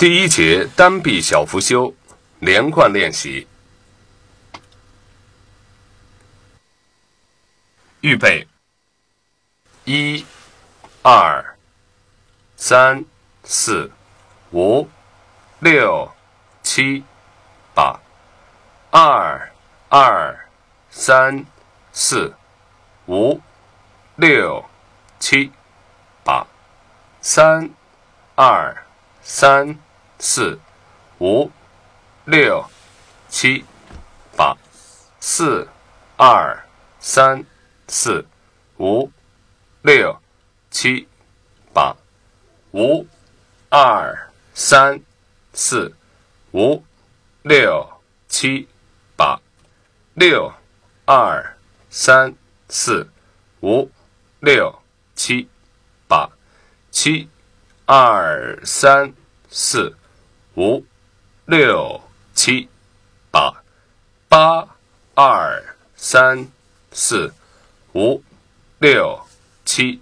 第一节单臂小浮修，连贯练习。预备，一、二、三、四、五、六、七、八。二、二、三、四、五、六、七、八。三、二、三。四、五、六、七、八，四、二、三、四、五、六、七、八，五、二、三、四、五、六、七、八，六、二、三、四、五、六、七、八，七、二、三、四。五、六、七、八，八、二、三、四、五、六、七。